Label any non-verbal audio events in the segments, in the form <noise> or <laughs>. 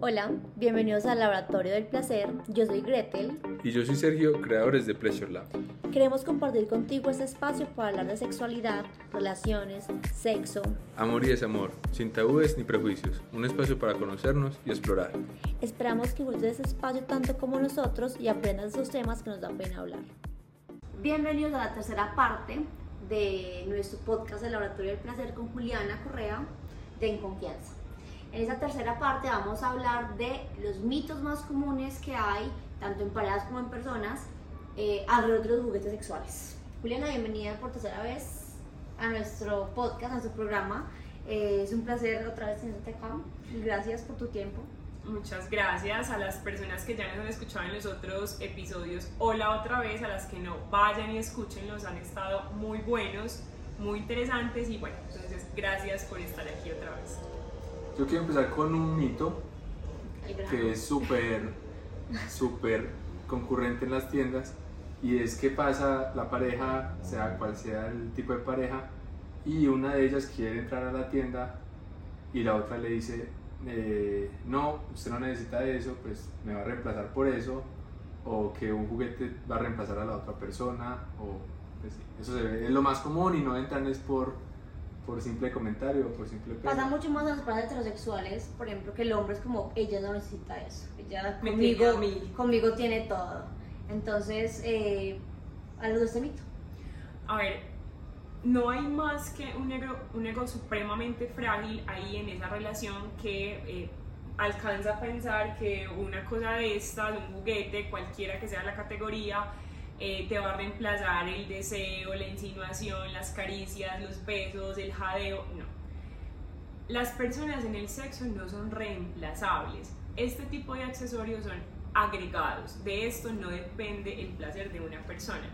Hola, bienvenidos al Laboratorio del Placer. Yo soy Gretel. Y yo soy Sergio, creadores de Pleasure Lab. Queremos compartir contigo este espacio para hablar de sexualidad, relaciones, sexo, Amor y desamor, sin tabúes ni prejuicios. Un espacio para conocernos y explorar. Esperamos que de este espacio tanto como nosotros y aprendas de esos temas que nos da pena hablar. Bienvenidos a la tercera parte de nuestro podcast del Laboratorio del Placer con Juliana Correa de En Confianza. En esta tercera parte vamos a hablar de los mitos más comunes que hay, tanto en parejas como en personas, eh, alrededor de los juguetes sexuales. Juliana, bienvenida por tercera vez a nuestro podcast, a nuestro programa. Eh, es un placer otra vez tenerte acá. Gracias por tu tiempo. Muchas gracias a las personas que ya nos han escuchado en los otros episodios. Hola otra vez a las que no vayan y escúchenlos. Han estado muy buenos, muy interesantes y bueno, entonces gracias por estar aquí otra vez. Yo quiero empezar con un mito que es súper, súper concurrente en las tiendas y es que pasa la pareja, sea cual sea el tipo de pareja, y una de ellas quiere entrar a la tienda y la otra le dice, eh, no, usted no necesita eso, pues me va a reemplazar por eso, o que un juguete va a reemplazar a la otra persona, o pues, eso se ve, es lo más común y no entran es por, por simple comentario por simple pena. Pasa mucho más en las parejas heterosexuales, por ejemplo, que el hombre es como, ella no necesita eso, ella Me conmigo, tiene a mí. conmigo tiene todo. Entonces, eh, algo de este mito. A ver, no hay más que un ego, un ego supremamente frágil ahí en esa relación que eh, alcanza a pensar que una cosa de estas, un juguete, cualquiera que sea la categoría, eh, te va a reemplazar el deseo, la insinuación, las caricias, los besos, el jadeo. No. Las personas en el sexo no son reemplazables. Este tipo de accesorios son agregados. De esto no depende el placer de una persona.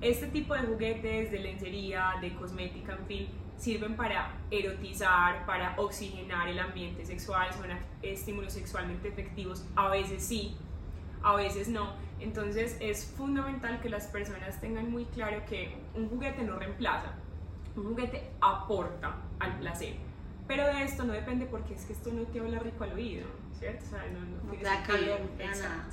Este tipo de juguetes, de lencería, de cosmética, en fin, sirven para erotizar, para oxigenar el ambiente sexual, son estímulos sexualmente efectivos, a veces sí, a veces no. Entonces es fundamental que las personas tengan muy claro que un juguete no reemplaza, un juguete aporta al placer. Pero de esto no depende porque es que esto no te habla rico al oído, ¿cierto? O sea, no, no No da calor, nada.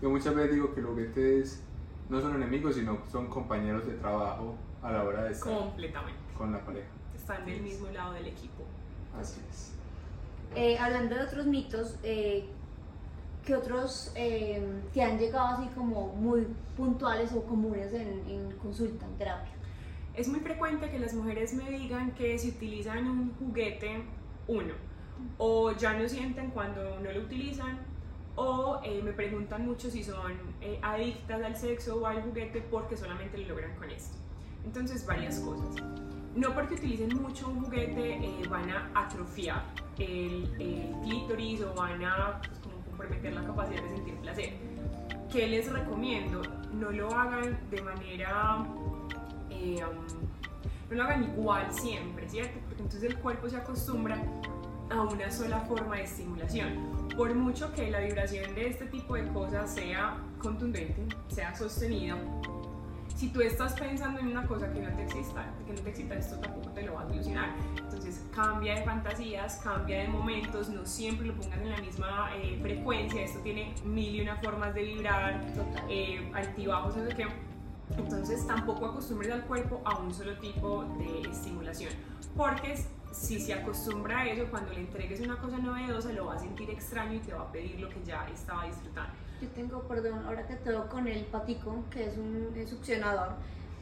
Yo muchas veces digo que los juguetes no son enemigos, sino son compañeros de trabajo a la hora de estar Completamente. con la pareja. Están del mismo lado del equipo. Así es. Eh, hablando de otros mitos, eh, ¿qué otros eh, te han llegado así como muy puntuales o comunes en, en consulta, en terapia? Es muy frecuente que las mujeres me digan que si utilizan un juguete, uno, o ya no sienten cuando no lo utilizan, o eh, me preguntan mucho si son eh, adictas al sexo o al juguete porque solamente lo logran con esto. Entonces, varias cosas. No porque utilicen mucho un juguete eh, van a atrofiar el, el clítoris o van a pues, como comprometer la capacidad de sentir placer. ¿Qué les recomiendo? No lo hagan de manera eh, um, no lo hagan igual siempre, ¿cierto? Porque entonces el cuerpo se acostumbra a una sola forma de estimulación. Por mucho que la vibración de este tipo de cosas sea contundente, sea sostenida, si tú estás pensando en una cosa que no te excita, que no te excita, esto tampoco te lo va a cambia de fantasías, cambia de momentos, no siempre lo pongas en la misma eh, frecuencia, esto tiene mil y una formas de vibrar, eh, altibajos, no sé qué. Entonces tampoco acostumbres al cuerpo a un solo tipo de estimulación, porque si se acostumbra a eso, cuando le entregues una cosa novedosa lo va a sentir extraño y te va a pedir lo que ya estaba disfrutando. Yo tengo, perdón, ahora que te veo con el patico, que es un succionador,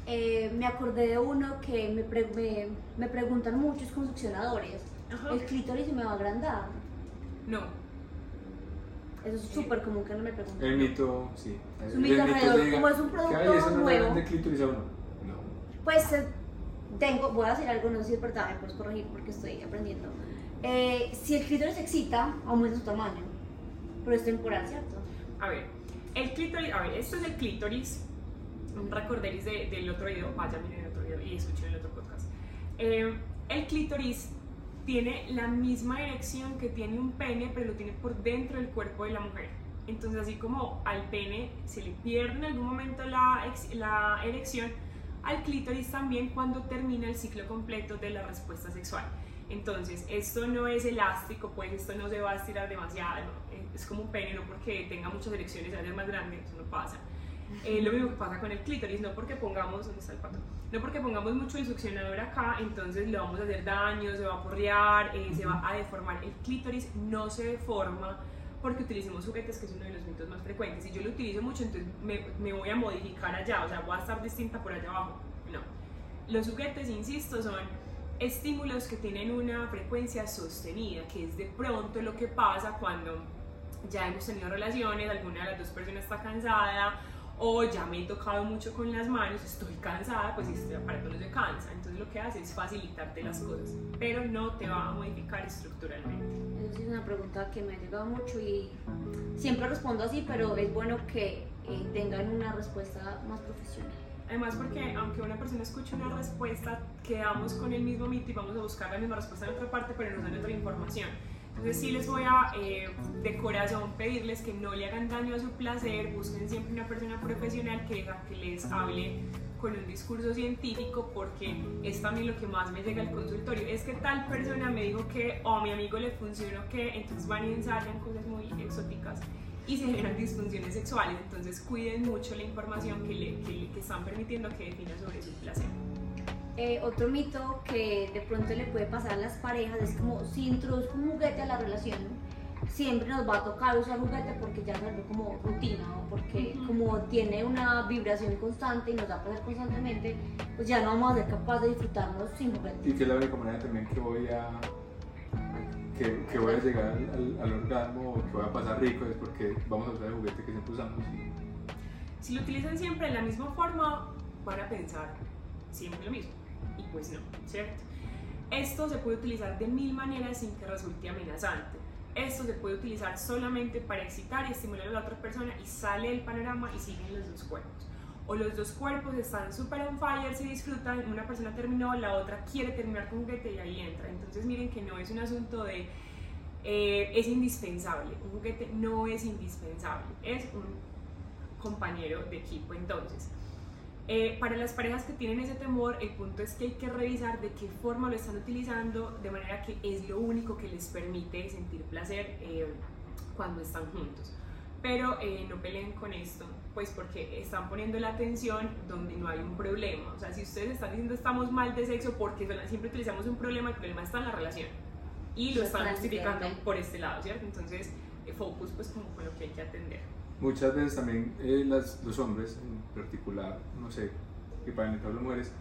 eh, me acordé de uno que me, pre- me, me preguntan muchos con succionadores. Ajá. El clítoris se me va a agrandar. No, Eso es súper común que no me pregunten. El mito, sí. Es un mito alrededor, diga, como es un "¿Qué producto no nuevo?" de clítoris a uno? No. Pues eh, tengo, voy a decir algo, no sé si es verdad, me puedes corregir porque estoy aprendiendo. Eh, si el clítoris excita, aumenta su tamaño, pero es temporal, ¿cierto? a ver, el clítoris, a ver, esto es el clítoris, un recorderis de- del otro video, vaya miren el otro video y escuchen el otro podcast. Eh, el clítoris tiene la misma erección que tiene un pene, pero lo tiene por dentro del cuerpo de la mujer. Entonces, así como al pene se le pierde en algún momento la, la erección, al clítoris también cuando termina el ciclo completo de la respuesta sexual. Entonces, esto no es elástico, pues esto no se va a estirar demasiado, es como un pene, no porque tenga muchas elecciones, va a ser más grande, eso no pasa. Eh, lo mismo que pasa con el clítoris, no porque pongamos, ¿dónde está el? No porque pongamos mucho el succionador acá, entonces le vamos a hacer daño, se va a porrear, eh, se va a deformar. El clítoris no se deforma porque utilicemos juguetes, que es uno de los mitos más frecuentes. Si yo lo utilizo mucho, entonces me, me voy a modificar allá, o sea, voy a estar distinta por allá abajo. No. Los juguetes, insisto, son estímulos que tienen una frecuencia sostenida, que es de pronto lo que pasa cuando ya hemos tenido relaciones, alguna de las dos personas está cansada o ya me he tocado mucho con las manos, estoy cansada, pues este aparato no se cansa. Entonces lo que hace es facilitarte las cosas, pero no te va a modificar estructuralmente. Esa es una pregunta que me ha llegado mucho y siempre respondo así, pero es bueno que eh, tengan una respuesta más profesional. Además porque aunque una persona escuche una respuesta, quedamos con el mismo mito y vamos a buscar la misma respuesta en otra parte, pero nos dan otra información. Entonces sí les voy a eh, de corazón pedirles que no le hagan daño a su placer, busquen siempre una persona profesional que, les hable con un discurso científico porque es también lo que más me llega al consultorio. Es que tal persona me dijo que o a mi amigo le funcionó que, entonces van y ensayan cosas muy exóticas y se generan disfunciones sexuales. Entonces cuiden mucho la información que, le, que están permitiendo que defina sobre su placer. Eh, otro mito que de pronto le puede pasar a las parejas es como si introduzco un juguete a la relación, siempre nos va a tocar usar juguete porque ya se como rutina o porque como tiene una vibración constante y nos va a pasar constantemente, pues ya no vamos a ser capaces de disfrutarnos sin juguete. Y que es la única manera también que voy a que, que voy a llegar al, al, orgasmo o que voy a pasar rico es porque vamos a usar el juguete que siempre usamos. Si lo utilizan siempre de la misma forma, van a pensar siempre lo mismo pues no, ¿cierto? Esto se puede utilizar de mil maneras sin que resulte amenazante. Esto se puede utilizar solamente para excitar y estimular a la otra persona y sale del panorama y siguen los dos cuerpos. O los dos cuerpos están súper on fire, se disfrutan, una persona terminó, la otra quiere terminar con un juguete y ahí entra. Entonces miren que no es un asunto de eh, es indispensable, un juguete no es indispensable, es un compañero de equipo. Entonces, eh, para las parejas que tienen ese temor, el punto es que hay que revisar de qué forma lo están utilizando, de manera que es lo único que les permite sentir placer eh, cuando están juntos. Pero eh, no peleen con esto, pues porque están poniendo la atención donde no hay un problema. O sea, si ustedes están diciendo estamos mal de sexo porque siempre utilizamos un problema, el problema está en la relación. Y lo están justificando por este lado, ¿cierto? Entonces, focus pues como con lo que hay que atender muchas veces también eh, las, los hombres en particular, no sé, que para el caso de las mujeres,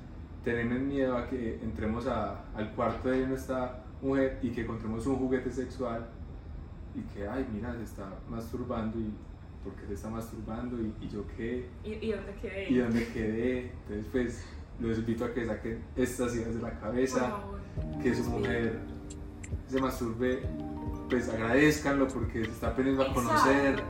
tenemos miedo a que entremos a, al cuarto de nuestra mujer y que encontremos un juguete sexual y que, ay, mira, se está masturbando y porque se está masturbando y, y yo qué. ¿Y, ¿Y, dónde quedé? ¿Y dónde quedé? Entonces, pues, los invito a que saquen estas ideas de la cabeza, que su mujer se masturbe pues agradezcanlo porque se está aprendiendo a conocer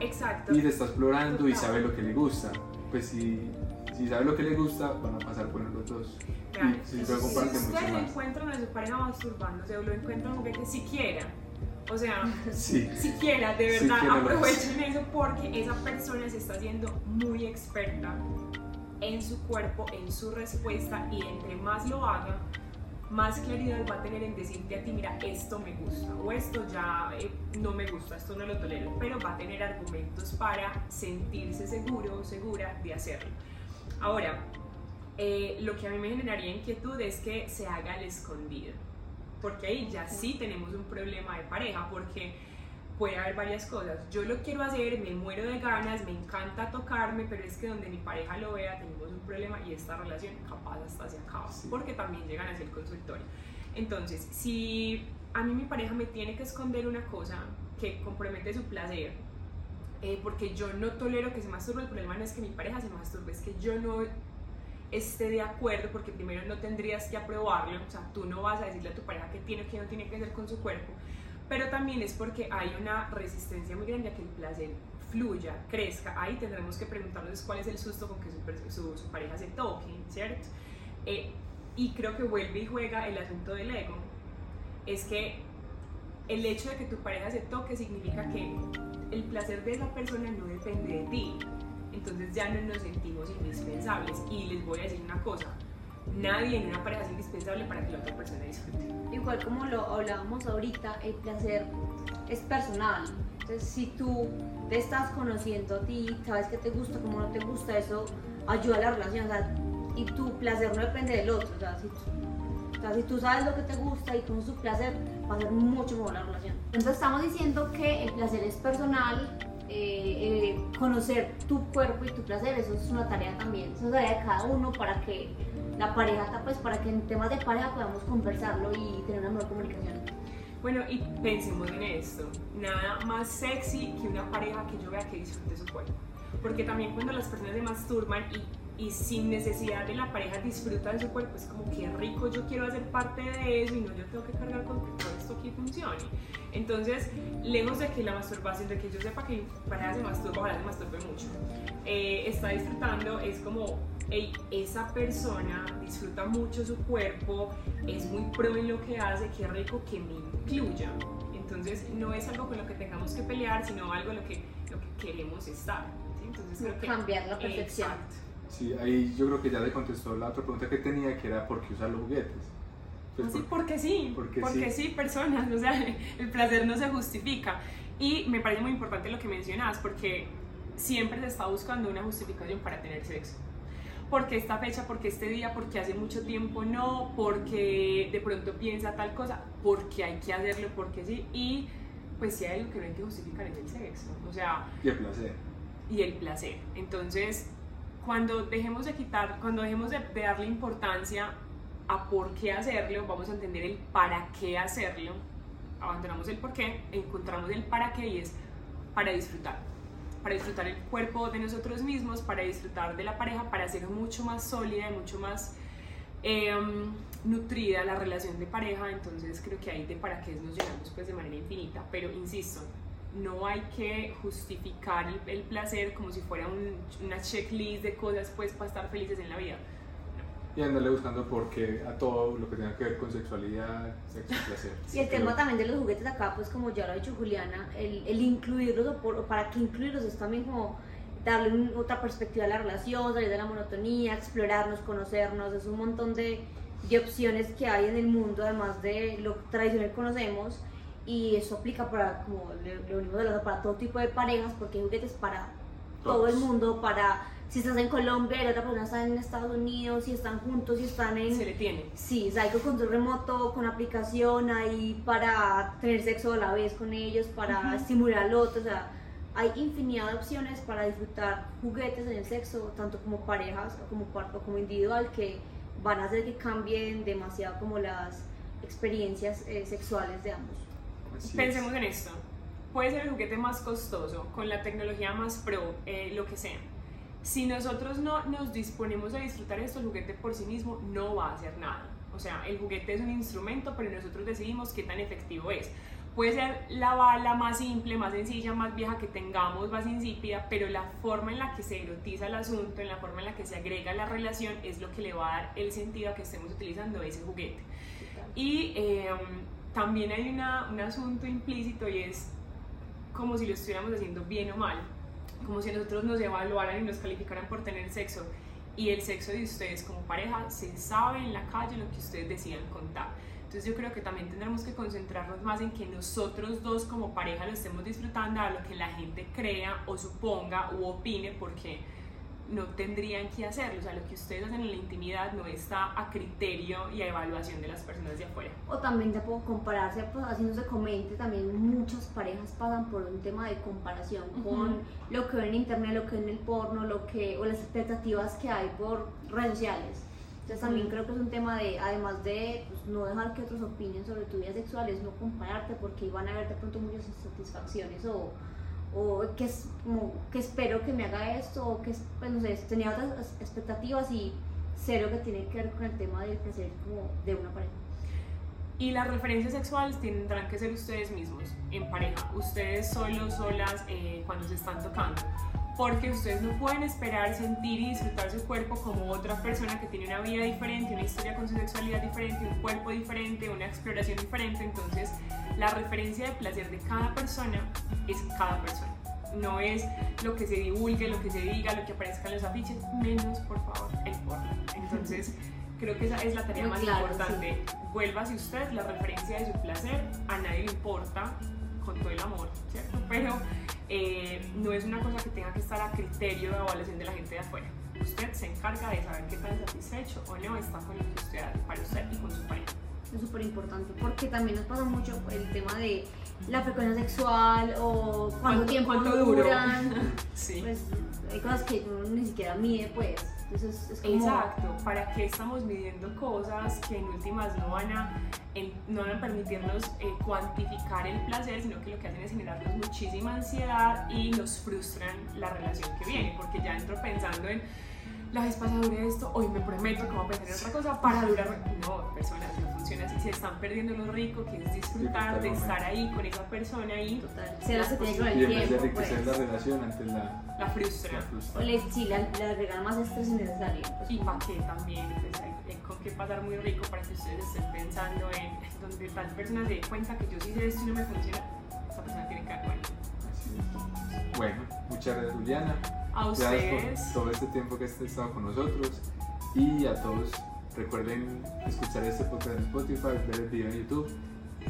y le está explorando y sabe lo que le gusta. Pues si, si sabe lo que le gusta, van a pasar por los dos. Y si, ustedes encuentran a su pareja masturbándose o lo encuentran que siquiera, o sea, <laughs> sí. siquiera, de verdad, aprovechen eso porque esa persona se está haciendo muy experta en su cuerpo, en su respuesta y entre más lo haga, más claridad va a tener en decirte a ti, mira, esto me gusta o esto ya eh, no me gusta, esto no lo tolero, pero va a tener argumentos para sentirse seguro o segura de hacerlo. Ahora, eh, lo que a mí me generaría inquietud es que se haga el escondido, porque ahí ya sí tenemos un problema de pareja, porque puede haber varias cosas. Yo lo quiero hacer, me muero de ganas, me encanta tocarme, pero es que donde mi pareja lo vea tenemos un problema y esta relación capaz hasta se acaba, porque también llegan hacia el consultorio. Entonces, si a mí mi pareja me tiene que esconder una cosa que compromete su placer, eh, porque yo no tolero que se masturbe, el problema no es que mi pareja se masturbe, es que yo no esté de acuerdo, porque primero no tendrías que aprobarlo, o sea, tú no vas a decirle a tu pareja que tiene o que no tiene que hacer con su cuerpo, pero también es porque hay una resistencia muy grande a que el placer fluya, crezca. Ahí tendremos que preguntarnos cuál es el susto con que su, su, pareja se toque, ¿cierto? Eh, y creo que vuelve y juega el asunto del ego. Es que el hecho de que tu pareja se toque significa que el placer de esa persona no depende de ti. Entonces ya no nos sentimos indispensables. Y les voy a decir una cosa, nadie en una pareja es indispensable para que la otra persona disfrute. Igual como lo hablábamos ahorita, el placer es personal. Entonces, si tú te estás conociendo a ti, sabes que te gusta, cómo no te gusta, eso ayuda a la relación. O sea, y tu placer no depende del otro. O sea, si tú, si tú sabes lo que te gusta y con su placer, va a ser mucho mejor la relación. Entonces, estamos diciendo que el placer es personal, eh, eh, conocer tu cuerpo y tu placer, eso es una tarea también, es una tarea de cada uno para que la pareja, pues para que en temas de pareja podamos conversarlo y tener una mejor comunicación. Bueno, y pensemos en esto, nada más sexy que una pareja que yo vea que disfrute su cuerpo. Porque también cuando las personas se masturban y, y sin necesidad de la pareja disfrutan su cuerpo, es como que rico, yo quiero hacer parte de eso y no yo tengo que cargar con todo esto aquí funcione. Entonces, lejos de que la masturbación, de que yo sepa que mi pareja se masturba, ojalá se masturbe mucho, eh, está disfrutando, es como esa persona disfruta mucho su cuerpo, es muy pro en lo que hace, qué rico que me incluya. Entonces no es algo con lo que tengamos que pelear, sino algo en lo que, lo que queremos estar. Entonces creo que, cambiar la percepción. Sí, ahí yo creo que ya le contestó la otra pregunta que tenía, que era ¿por qué usar los juguetes? Pues sí, porque sí, porque, porque sí. sí, personas, <laughs> o sea, el placer no se justifica. Y me parece muy importante lo que mencionas, porque siempre se está buscando una justificación para tener sexo porque esta fecha, porque este día, porque hace mucho tiempo no, porque de pronto piensa tal cosa, porque hay que hacerlo, porque sí, y pues si hay algo que no hay que justificar es el sexo, o sea... Y el placer. Y el placer. Entonces, cuando dejemos de quitar, cuando dejemos de, de darle importancia a por qué hacerlo, vamos a entender el para qué hacerlo, abandonamos el por qué, encontramos el para qué y es para disfrutar para disfrutar el cuerpo de nosotros mismos, para disfrutar de la pareja, para hacer mucho más sólida y mucho más em, nutrida la relación de pareja. Entonces creo que ahí de para qué nos llenamos pues de manera infinita. Pero insisto, no hay que justificar el, placer como si fuera una checklist de cosas pues para estar felices en la vida y andarle buscando porque a todo lo que tenga que ver con sexualidad, sexo y <laughs> placer. Y el tema también de los juguetes acá, pues como ya lo ha dicho Juliana, el, el incluirlos o, para que incluirlos es también como darle otra perspectiva a la relación, salir de la monotonía, explorarnos, conocernos, es un montón de, de opciones que hay en el mundo, además de lo tradicional que conocemos, y eso aplica para, como lo único de para todo tipo de parejas, porque hay juguetes para todo el mundo, para si estás en Colombia y la otra persona está en Estados Unidos, si están juntos, si están en... Se le tiene. Sí, o sea, hay que control remoto, con aplicación, ahí para tener sexo a la vez con ellos, para estimular al otro, o sea, hay infinidad de opciones para disfrutar juguetes en el sexo, tanto como parejas o como, o como individual, que van a hacer que cambien demasiado como las experiencias eh, sexuales de ambos. Pensemos en esto. Puede ser el juguete más costoso, con la tecnología más pro, eh, lo que sea si nosotros no nos disponemos a disfrutar de este juguete por sí mismo, no va a hacer nada. O sea, el juguete es un instrumento, pero nosotros decidimos qué tan efectivo es. Puede ser la bala más simple, más sencilla, más vieja que tengamos, más insípida, pero la forma en la que se erotiza el asunto, en la forma en la que se agrega la relación, es lo que le va a dar el sentido a que estemos utilizando ese juguete. Y em, también hay una, un asunto implícito y es como si lo estuviéramos haciendo bien o mal como si nosotros nos evaluaran y nos calificaran por tener sexo. Y el sexo de ustedes como pareja se sabe en la calle lo que ustedes decidan contar. Entonces yo creo que también tendremos que concentrarnos más en que nosotros dos como pareja lo estemos disfrutando a lo que la gente crea o suponga u opine porque no tendrían que hacerlo. O sea, lo que ustedes hacen en la intimidad no está a criterio y a evaluación de las personas de afuera. O también te puedo compararse, pues haciéndose comente, también muchas parejas pasan por un tema de comparación con lo que ven en internet, lo que ven en el porno, lo que, o las expectativas que hay por redes sociales. Entonces también creo que es un tema de, además de pues, no dejar que otros opinen sobre tu vida sexual, es no compararte porque van a haber de pronto muchas insatisfacciones o o que, es, como, que espero que me haga esto, o que pues, no sé, tenía otras expectativas y cero que tiene que ver con el tema del placer como de una pareja. Y las referencias sexuales tendrán que ser ustedes mismos, en pareja, ustedes solos, solas, eh, cuando se están tocando porque ustedes no pueden esperar sentir y disfrutar su cuerpo como otra persona que tiene una vida diferente, una historia con su sexualidad diferente, un cuerpo diferente, una exploración diferente. Entonces, la referencia de placer de cada persona es cada persona. No es lo que se divulgue, lo que se diga, lo que aparezca en los afiches, menos por favor el porno. Entonces, <laughs> Creo que esa es la tarea Muy más claro, importante. Vuélvase usted la referencia de su placer, a nadie le importa, con todo el amor, ¿cierto? Pero eh, no es una cosa que tenga que estar a criterio de evaluación de la gente de afuera. Usted se encarga de saber qué tan satisfecho o no está con lo que usted para usted y con su pareja. Es súper importante porque también nos pasa mucho el tema de la frecuencia sexual o cuánto ¿Cuánto- tiempo cuánto duran. <laughs> Sí. Pues hay cosas que uno ni siquiera mide, pues. Entonces es como. Exacto, ¿para qué estamos midiendo cosas que en últimas no van a, en- no van a permitirnos eh, cuantificar el placer, sino que lo que hacen es generarnos muchísima ansiedad y nos frustran la relación que viene, porque ya entro pensando en la vez pasada duré esto, hoy me prometo que voy a pensar en otra cosa para durar. No, personas, no funciona así, se están perdiendo lo rico que es disfrutar de estar ahí con esa persona y Total. Se las que tiene con Y el tiempo, enriquecer pues. la relación antes la, la frustra. la O frustra. le, sí, le, le agregan más estrés innecesario. pues. Y para qué también, pues hay, hay con qué pasar muy rico para que ustedes estén pensando en donde tal persona se dé cuenta que yo sí sé esto y no me funciona, esa persona tiene que dar cuenta. Así es. Bueno, muchas gracias Juliana. A ustedes, por todo este tiempo que has estado con nosotros. Y a todos, recuerden escuchar este podcast en Spotify, ver el video en YouTube.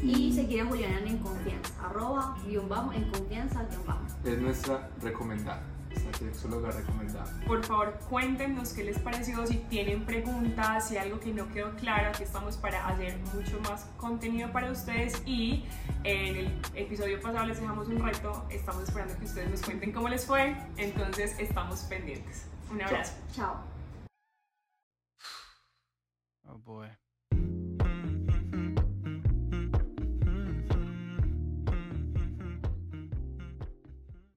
Y seguir a Juliana en confianza. Arroba, guion bajo, en confianza, guion bajo. Es nuestra recomendada, nuestra sexóloga recomendada. por favor cuéntenos qué les pareció, si tienen preguntas, si algo que no quedó claro, aquí estamos para hacer mucho más contenido para ustedes y en el episodio pasado les dejamos un reto, estamos esperando que ustedes nos cuenten cómo les fue, entonces estamos pendientes. Un abrazo. Chao. Oh boy.